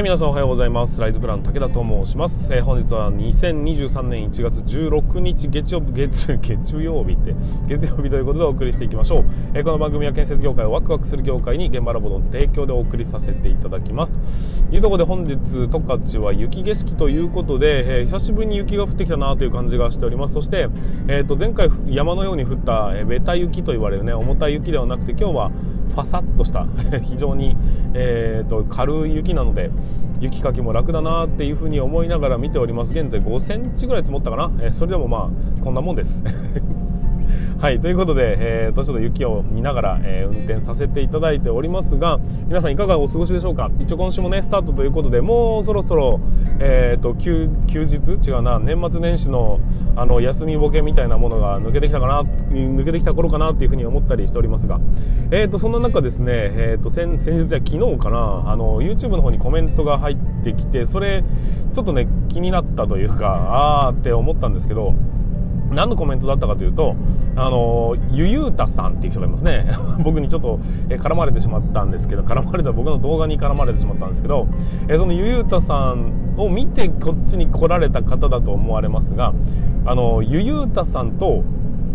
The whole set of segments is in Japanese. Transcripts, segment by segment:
はい皆さんおはようございます。ライズプラン武田と申します、えー、本日は2023年1月16日月曜日月 月曜日って月曜日ということでお送りしていきましょう、えー、この番組は建設業界をワクワクする業界に現場ラボの提供でお送りさせていただきます。というところで本日十勝は雪景色ということで、えー、久しぶりに雪が降ってきたなという感じがしております。そして、えー、と前回山のように降った、えー、ベタ雪と言われるね重たい雪ではなくて今日はファサッとした 非常に、えーと軽い雪なので雪かきも楽だなっていうふうに思いながら見ております。現在5センチぐらい積もったかな、え、それでもまあこんなもんです。はいということで、えーと、ちょっと雪を見ながら、えー、運転させていただいておりますが皆さんいかがお過ごしでしょうか？一応今週もねスタートということでもうそろそろ、えーと、休休日？違うな年末年始のあの休みボケみたいなものが抜けてきたかな抜けてきた頃かなっていうふうに思ったりしておりますが、えーと、そんな中ですね、えー、と先先日は昨日かなあの YouTube の方にコメントが入ってきてそれちょっとね気になったというかああって思ったんですけど何のコメントだったかというと、あの、ゆゆうたさんっていう人がいますね。僕にちょっと、え絡まれてしまったんですけど、絡まれた僕の動画に絡まれてしまったんですけど、えそのゆゆうたさんを見てこっちに来られた方だと思われますが、あの、ゆゆうたさんと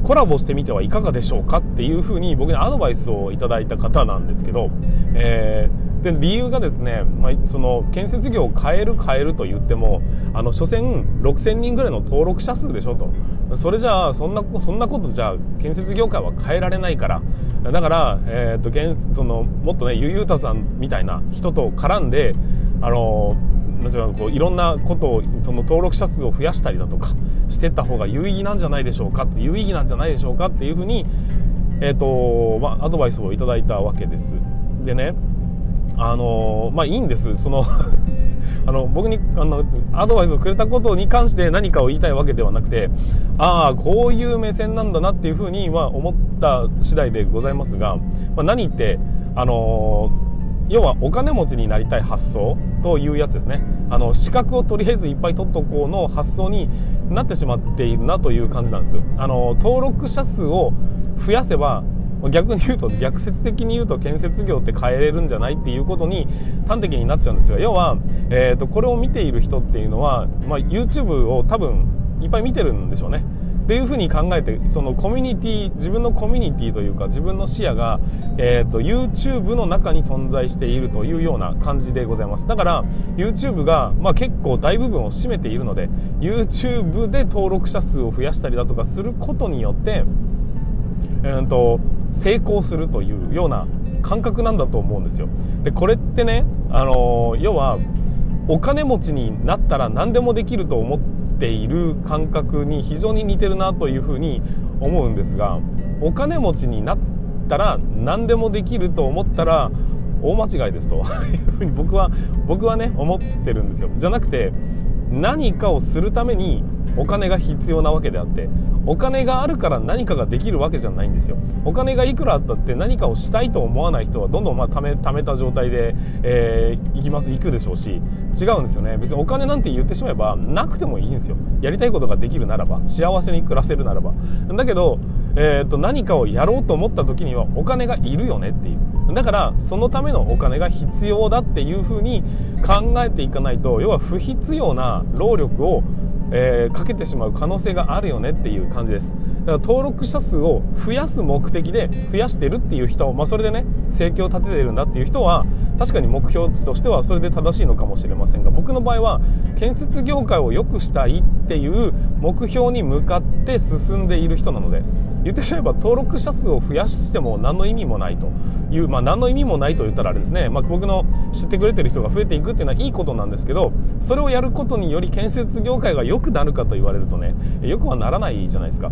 コラボしてみてはいかがでしょうかっていうふうに僕にアドバイスをいただいた方なんですけど、えーで理由がですね、まあ、その建設業を変える変えると言ってもあの所詮6000人ぐらいの登録者数でしょと。それじゃあそんなそんなことじゃ建設業界は変えられないから。だから、えーと、とそのもっとねゆゆうたさんみたいな人と絡んであのもちろんこういろんなことをその登録者数を増やしたりだとかしてった方が有意義なんじゃないでしょうか有意義なんじゃないでしょうかっていうふうに、えーとまあ、アドバイスをいただいたわけです。でねあのまあいいんです。その あの僕にあのアドバイスをくれたことに関して何かを言いたいわけではなくてああこういう目線なんだなっていうふうには思った次第でございますが、まあ、何ってあの要はお金持ちになりたい発想というやつですね。あの資格をとりあえずいっぱい取っとこうの発想になってしまっているなという感じなんですあの登録者数を増やせば逆に言うと逆説的に言うと建設業って変えれるんじゃないっていうことに端的になっちゃうんですが要は、えーと、これを見ている人っていうのは、まあ、YouTube を多分いっぱい見てるんでしょうね。っていうふうに考えてそのコミュニティ自分のコミュニティというか自分の視野が、えーと、YouTube の中に存在しているというような感じでございます。だから YouTube が、まあ、結構大部分を占めているので YouTube で登録者数を増やしたりだとかすることによってえーと、成功するというような感覚なんだと思うんですよ。でこれってね、あのー、要はお金持ちになったら何でもできると思ってている感覚に非常に似てるなというふうに思うんですがお金持ちになったら何でもできると思ったら大間違いですと。いうふうに僕は僕はね思ってるんですよ。じゃなくて何かをするためにお金が必要なわけであってお金があるから何かができるわけじゃないんですよ。お金がいくらあったって何かをしたいと思わない人はどんどんまあ貯め貯めた状態で、えー、行きます。行くでしょうし。違うんですよね。別にお金なんて言ってしまえばなくてもいいんですよ。やりたいことができるならば幸せに暮らせるならば。だけど、えー、と何かをやろうと思った時にはお金がいるよねっていう。だからそのためのお金が必要だっていうふうに考えていかないと要は不必要な労力をえー、かけてしまう可能性があるよねっていう感じです。だから登録者数を増やす目的で増やしてるっていう人、まあ、それでね生計を立ててるんだっていう人は確かに目標値としてはそれで正しいのかもしれませんが僕の場合は建設業界を良くしたいっていう目標に向かって進んでいる人なので言ってしまえば登録者数を増やしても何の意味もないという、まあ、何の意味もないと言ったらあれですね、まあ、僕の知ってくれてる人が増えていくっていうのはいいことなんですけどそれをやることにより建設業界が良くなるかと言われるとねよくはならないじゃないですか。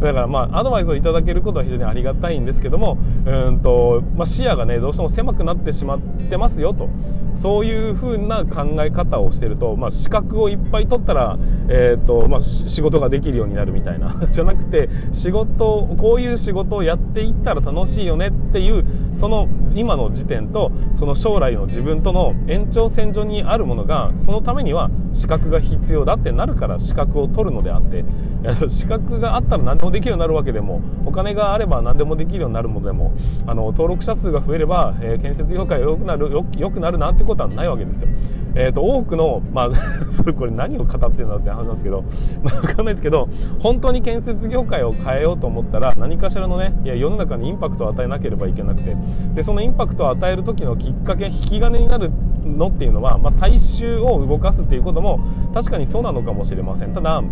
だからまあアドバイスをいただけることは非常にありがたいんですけどもうんと、まあ、視野がねどうしても狭くなってしまってますよと。そういうふうな考え方をしてると、まあ、資格をいっぱい取ったら、えーとまあ、仕事ができるようになるみたいな。じゃなくて仕事こういう仕事をやっていったら楽しいよねっていうその今の時点とその将来の自分との延長線上にあるものがそのためには資格が必要だってなるから資格を取るのであって。資格があったら何でもできるようになるわけでもお金があれば何でもできるようになるものでもあの登録者数が増えれば、えー、建設業界が良くなる良くなるなんてことはないわけですよ。えーと、多くの、まあ、それこれ何を語ってるんだって話なんですけど、まあ、分かんないですけど本当に建設業界を変えようと思ったら何かしらのねいや世の中にインパクトを与えなければいけなくてでそのインパクトを与える時のきっかけ引き金になるのっていうのは、まあ、大衆を動かすっていうことも確かにそうなのかもしれませんただ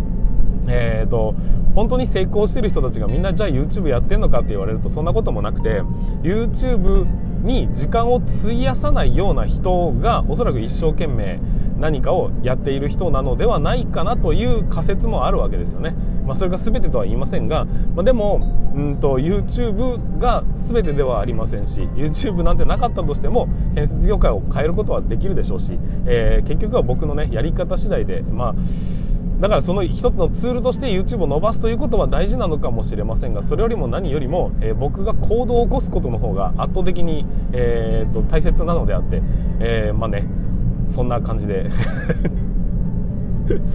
えーと、本当に成功してる人たちがみんなじゃあ YouTube やってんのかって言われるとそんなこともなくて YouTube に時間を費やさないような人がおそらく一生懸命何かをやっている人なのではないかなという仮説もあるわけですよね。まあ、それが全てとは言いませんが、まあ、でも、うんと、YouTube が全てではありませんし YouTube なんてなかったとしても建設業界を変えることはできるでしょうし、えー、結局は僕のねやり方次第でまあだからその一つのツールとして YouTube を伸ばすということは大事なのかもしれませんがそれよりも何よりも、えー、僕が行動を起こすことの方が圧倒的に、えーと、大切なのであって、えー、まあねそんな感じで。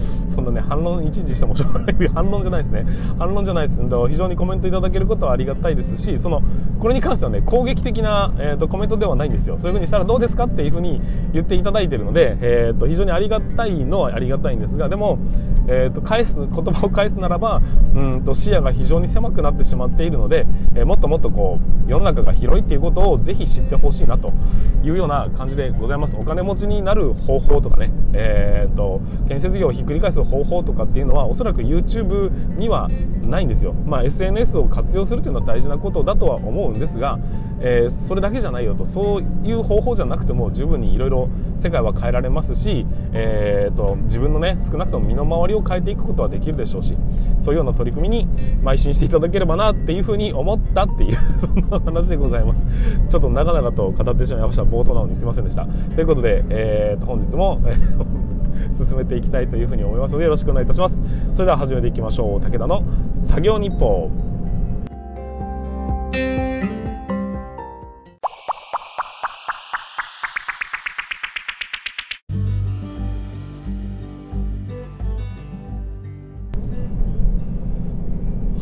そんなね反論一時してもしょうがない。反論じゃないですね。反論じゃないです。非常にコメントいただけることはありがたいですしそのこれに関してはね攻撃的な、えーと、コメントではないんですよ。そういう風にしたらどうですかっていう風に言っていただいてるので、えーと、非常にありがたいのはありがたいんですがでも、えーと、返す言葉を返すならばうんと視野が非常に狭くなってしまっているので、えー、もっともっとこう世の中が広いっていうことをぜひ知ってほしいなというような感じでございます。お金持ちになる方法とかね、えー、と建設業をひっくり返す方法とかっていうのはおそらく YouTube にはないんですよ、まあ、SNS を活用するというのは大事なことだとは思うんですが、えー、それだけじゃないよと。そういう方法じゃなくても十分にいろいろ世界は変えられますし、えーと、自分のね少なくとも身の回りを変えていくことはできるでしょうしそういうような取り組みに邁進していただければなっていうふうに思ったっていう そんな話でございます。ちょっと長々と語ってしまいました。冒頭なのにすいませんでした。ということで、えーと、本日も進めていきたいというふうに思いますのでよろしくお願いいたします。それでは始めていきましょう。武田の作業日報。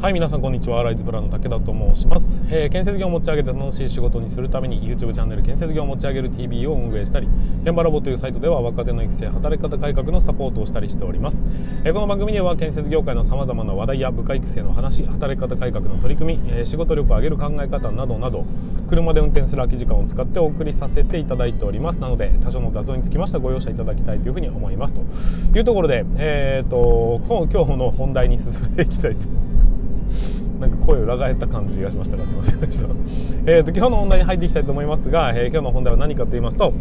はい皆さんこんにちは。ライズブランの武田と申します、えー、建設業を持ち上げて楽しい仕事にするために YouTube チャンネル建設業を持ち上げる TV を運営したり現場ラボというサイトでは若手の育成働き方改革のサポートをしたりしております、えー、この番組では建設業界のさまざまな話題や部下育成の話働き方改革の取り組み、えー、仕事力を上げる考え方などなど車で運転する空き時間を使ってお送りさせていただいております。なので多少の雑音につきましてはご容赦いただきたいというふうに思います。というところで、えーと、今日の本題に進めていきたいとなんか声裏返った感じがしましたがすいませんでした。えと今日の本題に入っていきたいと思いますが、えー、今日の本題は何かと言いますと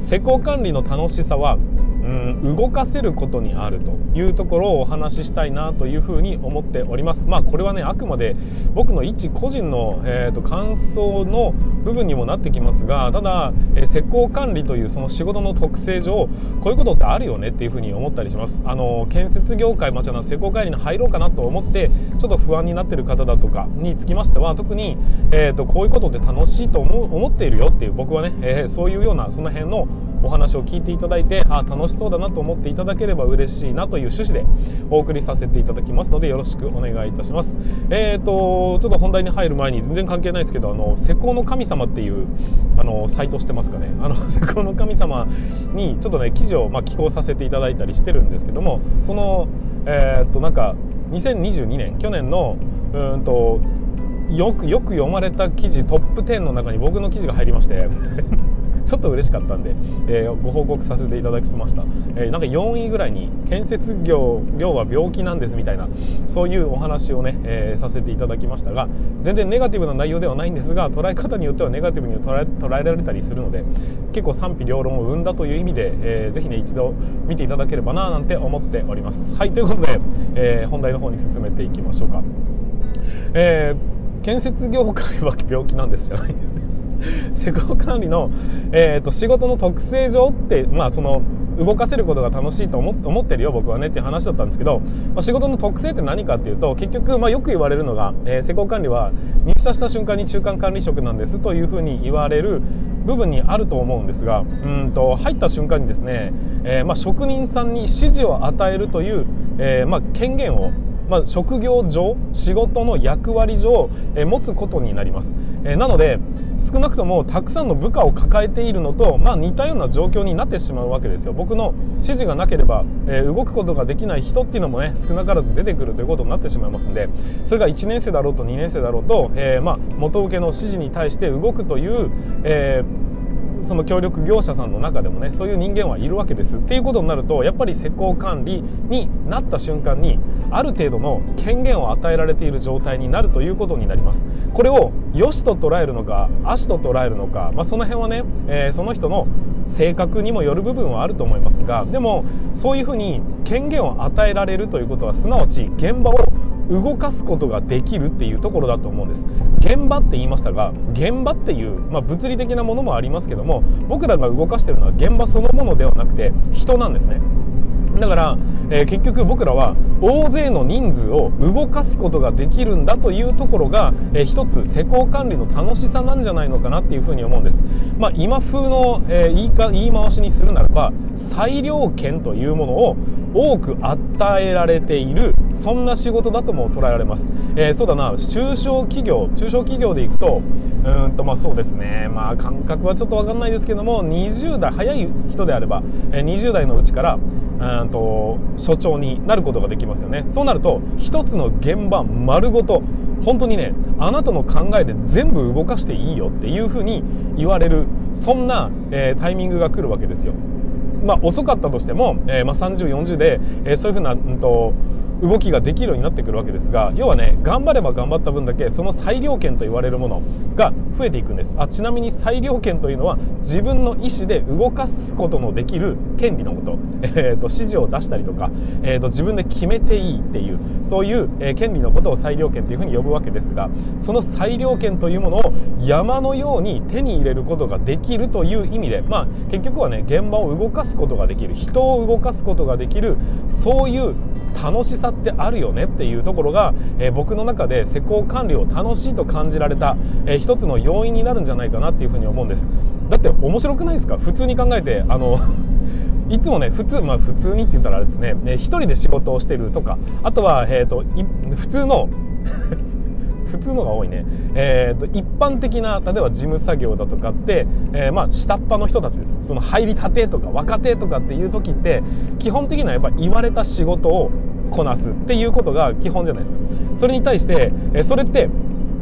施工管理の楽しさはうん動かせることにあるというところをお話ししたいなというふうに思っております。まあこれはねあくまで僕の一個人の、えーと、感想の部分にもなってきますがただ、えー、施工管理というその仕事の特性上こういうことってあるよねっていうふうに思ったりします。あの建設業界まあ、じゃ施工管理に入ろうかなと思ってちょっと不安になってる方だとかにつきましては特に、えーと、こういうことって楽しいと思っているよっていう僕はね、えー、そういうようなその辺のお話を聞いていただいてあ楽しそうだなと思っていただければ嬉しいなという趣旨でお送りさせていただきますのでよろしくお願いいたします。えっ、ー、とちょっと本題に入る前に全然関係ないですけどあの施工の神様っていうあのサイトしてますかね。あの 施工の神様にちょっとね記事をまあ寄稿させていただいたりしてるんですけどもそのえっ、ー、となんか2022年去年のうんとよくよく読まれた記事トップ10の中に僕の記事が入りまして。ちょっと嬉しかったんで、えー、ご報告させていただきました、えー、なんか4位ぐらいに建設業業は病気なんですみたいなそういうお話をね、えー、させていただきましたが全然ネガティブな内容ではないんですが捉え方によってはネガティブに捉え捉えられたりするので結構賛否両論を生んだという意味で、えー、ぜひね一度見ていただければななんて思っております。はいということで、えー、本題の方に進めていきましょうか。えー、建設業界は病気なんですじゃない。施工管理の、えーと、仕事の特性上って、まあ、その動かせることが楽しいと思ってるよ僕はねっていう話だったんですけど、まあ、仕事の特性って何かっていうと結局、まあ、よく言われるのが、えー、施工管理は入社した瞬間に中間管理職なんですというふうに言われる部分にあると思うんですがうんと入った瞬間にですね、えー、まあ、職人さんに指示を与えるという、えー、ま権限をまあ、職業上仕事の役割上、え、持つことになります、え、なので少なくともたくさんの部下を抱えているのと、まあ、似たような状況になってしまうわけですよ。僕の指示がなければ、え動くことができない人っていうのもね少なからず出てくるということになってしまいますんでそれが1年生だろうと2年生だろうと、えまあ、元請けの指示に対して動くという、えーその協力業者さんの中でもねそういう人間はいるわけですっていうことになるとやっぱり施工管理になった瞬間にある程度の権限を与えられている状態になるということになります。これを良しと捉えるのか悪しと捉えるのか、まあ、その辺はね、えー、その人の性格にもよる部分はあると思いますがでもそういうふうに権限を与えられるということはすなわち現場を動かすことができるっていうところだと思うんです。現場って言いましたが現場っていう、まあ、物理的なものもありますけども僕らが動かしてるのは現場そのものではなくて人なんですね。だから、えー、結局僕らは大勢の人数を動かすことができるんだというところが、えー、一つ施工管理の楽しさなんじゃないのかなっていうふうに思うんです、まあ、今風の、えー、言いか言い回しにするならば裁量権というものを多く与えられているそんな仕事だとも捉えられます、えー、そうだな。中小企業中小企業でいくとうんとまあそうですね。まあ感覚はちょっと分かんないですけども20代早い人であれば、えー、20代のうちからうんと所長になることができますよねそうなると一つの現場丸ごと本当にねあなたの考えで全部動かしていいよっていうふうに言われるそんな、えー、タイミングが来るわけですよ。まあ、遅かったとしても、えー、まあ、3040で、えー、そういうふうな、うんと動きができるようになってくるわけですが要はね頑張れば頑張った分だけその裁量権と言われるものが増えていくんです。あちなみに裁量権というのは自分の意思で動かすことのできる権利のこと,、えーと、指示を出したりとか、えーと、自分で決めていいっていうそういう、えー、権利のことを裁量権というふうに呼ぶわけですがその裁量権というものを山のように手に入れることができるという意味でまあ結局はね現場を動かすことができる人を動かすことができるそういう楽しさってあるよねっていうところが、えー、僕の中で施工管理を楽しいと感じられた、えー、一つの要因になるんじゃないかなっていうふうに思うんです。だって面白くないですか？普通に考えてあの いつもね普通まあ普通にって言ったらあれですね、えー、一人で仕事をしてるとかあとは、えーと、普通の普通のが多いね、えーと、一般的な例えば事務作業だとかって、えー、まあ下っ端の人たちです。その入りたてとか若手とかっていう時って基本的にはやっぱ言われた仕事をこなすっていうことが基本じゃないですか。それに対して、えそれって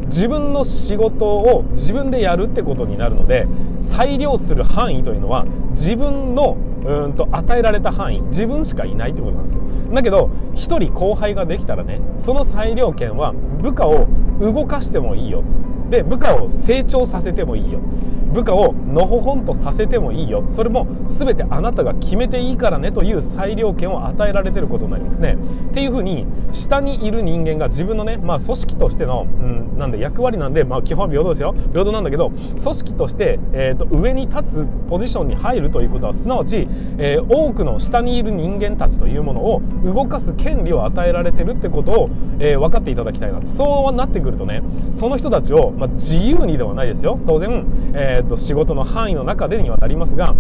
自分の仕事を自分でやるってことになるので裁量する範囲というのは自分のうんと与えられた範囲自分しかいないってことなんですよ。だけど1人後輩ができたらねその裁量権は部下を動かしてもいいよ。で部下を成長させてもいいよ。部下をのほほんとさせてもいいよ。それも全てあなたが決めていいからねという裁量権を与えられてることになりますね。っていうふうに下にいる人間が自分のね、まあ、組織としての、うん、なんで役割なんで、まあ、基本は平等ですよ。平等なんだけど組織として、えーと、上に立つポジションに入るということはすなわち、えー、多くの下にいる人間たちというものを動かす権利を与えられてるってことを、えー、分かっていただきたいな。そうなってくるとねその人たちを、まあ、自由にではないですよ。当然、えーと、仕事の範囲の中でにはなりますが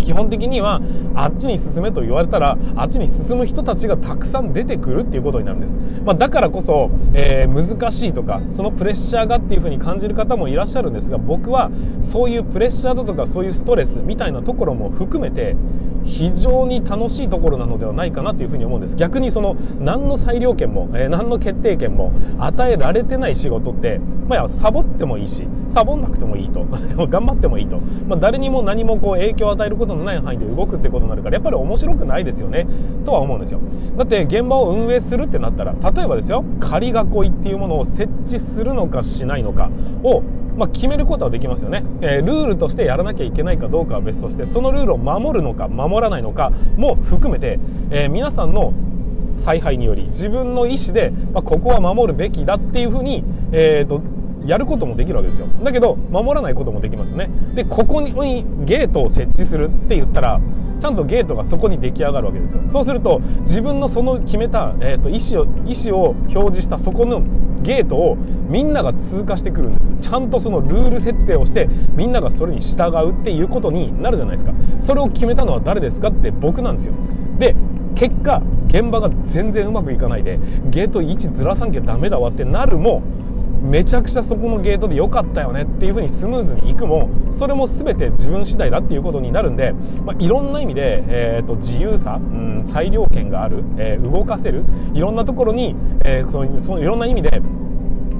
基本的にはあっちに進めと言われたらあっちに進む人たちがたくさん出てくるっていうことになるんです、まあ、だからこそ、えー、難しいとかそのプレッシャーがっていうふうに感じる方もいらっしゃるんですが僕はそういうプレッシャーだとかそういうストレスみたいなところも含めて非常に楽しいところなのではないかなというふうに思うんです。逆にその何の裁量権も、えー、何の決定権も与えられてない仕事って、まあ、サボってもいいしサボんなくてもいいと。頑張ってもいいと、まあ、誰にも何もこう影響を与えることのない範囲で動くってことになるからやっぱり面白くないですよねとは思うんですよ。だって現場を運営するってなったら例えばですよ仮囲いっていうものを設置するのかしないのかをまあ、決めることはできますよね、えー、ルールとしてやらなきゃいけないかどうかは別としてそのルールを守るのか守らないのかも含めて、えー、皆さんの采配により自分の意思で、まあ、ここは守るべきだっていうふうに、えーとやることもできるわけですよ。だけど守らないこともできますね。でここにゲートを設置するって言ったらちゃんとゲートがそこに出来上がるわけですよ。そうすると自分のその決めた、えーと、意思を意思を表示したそこのゲートをみんなが通過してくるんです。ちゃんとそのルール設定をしてみんながそれに従うっていうことになるじゃないですか。それを決めたのは誰ですかって僕なんですよ。で結果現場が全然うまくいかないでゲート位置ずらさんきゃダメだわってなるもめちゃくちゃそこのゲートで良かったよねっていう風にスムーズにいくもそれも全て自分次第だっていうことになるんで、まあ、いろんな意味で、えーと、自由さ、うん、裁量権がある、えー、動かせるいろんなところに、えー、そのそのいろんな意味で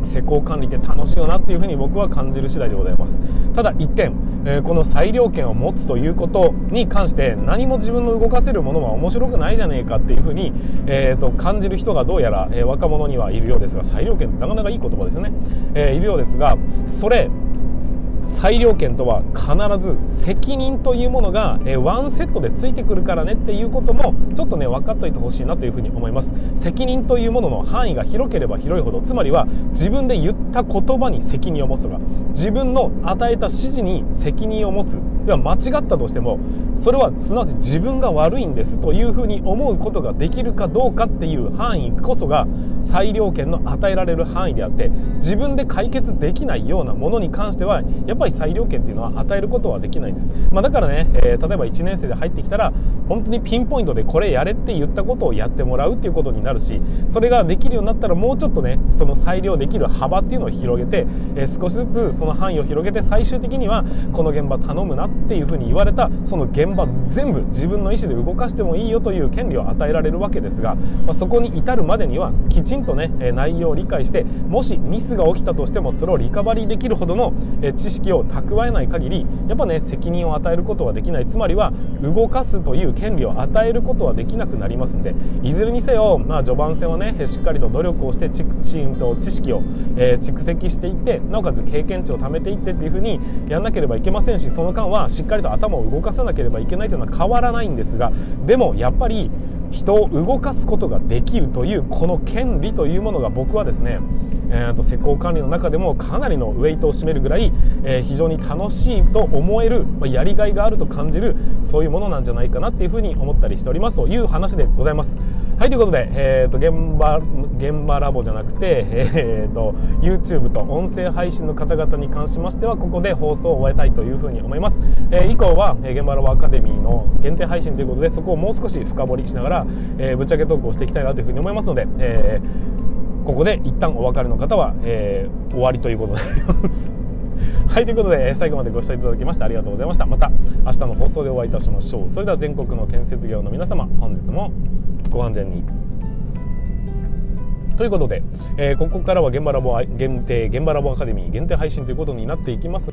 施工管理って楽しいよなっていうふうに僕は感じる次第でございます。ただ1点、えー、この裁量権を持つということに関して何も自分の動かせるものは面白くないじゃねえかっていうふうに、えーと、感じる人がどうやら、えー、若者にはいるようですが裁量権ってなかなかいい言葉ですよね、えー、いるようですがそれ裁量権とは必ず責任というものが、えワンセットでついてくるからねっていうこともちょっとね分かっておいてほしいなというふうに思います。責任というものの範囲が広ければ広いほどつまりは自分で言った言葉に責任を持つとか自分の与えた指示に責任を持つ要は間違ったとしてもそれはすなわち自分が悪いんですというふうに思うことができるかどうかっていう範囲こそが裁量権の与えられる範囲であって自分で解決できないようなものに関してはやっぱり裁量権っていうのは与えることはできないんです、まあ、だからね、えー、例えば1年生で入ってきたら本当にピンポイントでこれやれって言ったことをやってもらうっていうことになるしそれができるようになったらもうちょっとねその裁量できる幅っていうのを広げて、えー、少しずつその範囲を広げて最終的にはこの現場頼むなっていうふうに言われた。その現場全部自分の意思で動かしてもいいよという権利を与えられるわけですが、まあ、そこに至るまでにはきちんとね内容を理解してもしミスが起きたとしてもそれをリカバリーできるほどの知識を蓄えない限りやっぱね責任を与えることはできないつまりは動かすという権利を与えることはできなくなりますんでいずれにせよ、まあ、序盤戦はねしっかりと努力をしてチームと知識を、え、蓄積していってなおかつ経験値を貯めていってっていうふうにやんなければいけませんしその間はあしっかりと頭を動かさなければいけないというのは変わらないんですがでもやっぱり人を動かすことができるというこの権利というものが僕はですね、えーと、施工管理の中でもかなりのウェイトを占めるぐらい、えー、非常に楽しいと思える、まあ、やりがいがあると感じるそういうものなんじゃないかなっていうふうに思ったりしておりますという話でございます。はいということで、えーと、現場現場ラボじゃなくて、えーと、YouTube と音声配信の方々に関しましてはここで放送を終えたいというふうに思います。えー、以降は、え現場ラボアカデミーの限定配信ということでそこをもう少し深掘りしながらえー、ぶっちゃけトークをしていきたいなというふうに思いますので、えー、ここで一旦お別れの方は、え、終わりということになります。はいということで最後までご視聴いただきましてありがとうございました。また明日の放送でお会いいたしましょう。それでは全国の建設業の皆様本日もご安全に。ということで、えー、ここからは現場ラボ限定現場ラボアカデミー限定配信ということになっていきます。